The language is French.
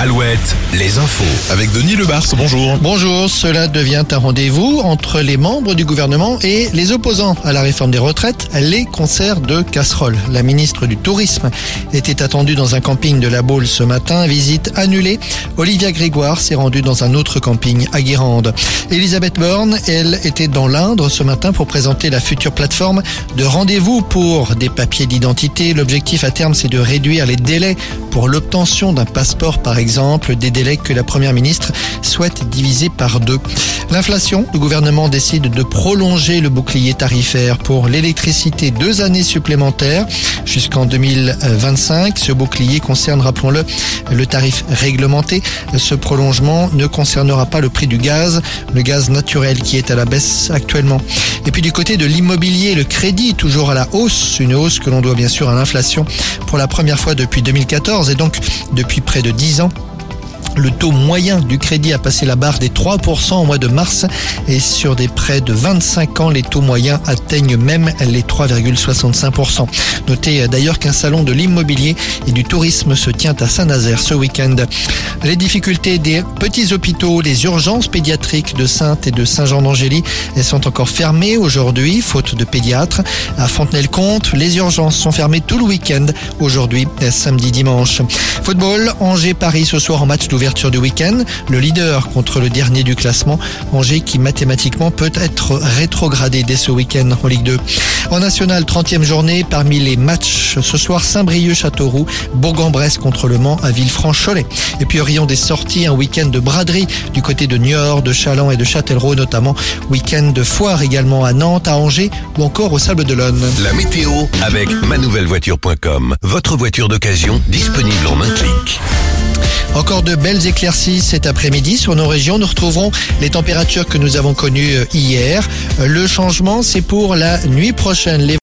Alouette, les infos. Avec Denis Lebars, bonjour. Bonjour, cela devient un rendez-vous entre les membres du gouvernement et les opposants à la réforme des retraites, les concerts de casseroles. La ministre du Tourisme était attendue dans un camping de la Baule ce matin, visite annulée. Olivia Grégoire s'est rendue dans un autre camping à Guérande. Elisabeth Borne, elle, était dans l'Indre ce matin pour présenter la future plateforme de rendez-vous pour des papiers d'identité. L'objectif à terme, c'est de réduire les délais pour l'obtention d'un passeport, par exemple, des délais que la Première ministre souhaite diviser par deux. L'inflation, le gouvernement décide de prolonger le bouclier tarifaire pour l'électricité deux années supplémentaires jusqu'en 2025. Ce bouclier concerne, rappelons-le, le tarif réglementé. Ce prolongement ne concernera pas le prix du gaz, le gaz naturel qui est à la baisse actuellement. Et puis du côté de l'immobilier, le crédit toujours à la hausse, une hausse que l'on doit bien sûr à l'inflation pour la première fois depuis 2014 et donc depuis près de 10 ans. Le taux moyen du crédit a passé la barre des 3% au mois de mars et sur des prêts de 25 ans, les taux moyens atteignent même les 3,65%. Notez d'ailleurs qu'un salon de l'immobilier et du tourisme se tient à Saint-Nazaire ce week-end. Les difficultés des petits hôpitaux, les urgences pédiatriques de Sainte et de Saint-Jean d'Angély sont encore fermées aujourd'hui, faute de pédiatres. À Fontenay-le-Comte, les urgences sont fermées tout le week-end, aujourd'hui, samedi, dimanche. Football, Angers-Paris ce soir en match d'ouverture du week-end. Le leader contre le dernier du classement, Angers qui mathématiquement peut être rétrogradé dès ce week-end en Ligue 2. En national, 30e journée, parmi les matchs ce soir, Saint-Brieuc-Châteauroux, Bourg-en-Bresse contre le Mans à Villefranche-Cholet. Et puis Orion des sorties, un week-end de braderie du côté de Niort, de Chaland et de Châtellerault notamment. Week-end de foire également à Nantes, à Angers ou encore au Sable d'Olonne. La météo avec manouvellevoiture.com. Votre voiture d'occasion disponible en un clic. Encore de belles éclaircies cet après-midi sur nos régions. Nous retrouverons les températures que nous avons connues hier. Le changement, c'est pour la nuit prochaine.